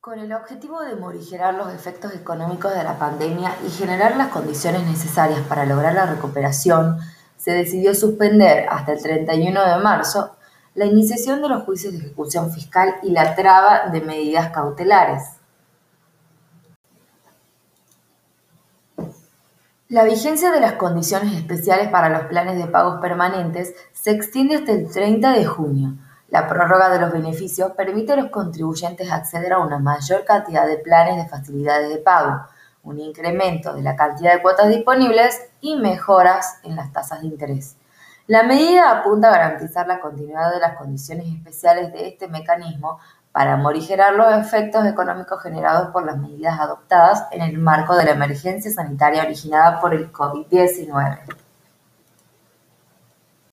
Con el objetivo de morigerar los efectos económicos de la pandemia y generar las condiciones necesarias para lograr la recuperación, se decidió suspender hasta el 31 de marzo la iniciación de los juicios de ejecución fiscal y la traba de medidas cautelares. La vigencia de las condiciones especiales para los planes de pagos permanentes se extiende hasta el 30 de junio. La prórroga de los beneficios permite a los contribuyentes acceder a una mayor cantidad de planes de facilidades de pago, un incremento de la cantidad de cuotas disponibles y mejoras en las tasas de interés. La medida apunta a garantizar la continuidad de las condiciones especiales de este mecanismo para morigerar los efectos económicos generados por las medidas adoptadas en el marco de la emergencia sanitaria originada por el COVID-19.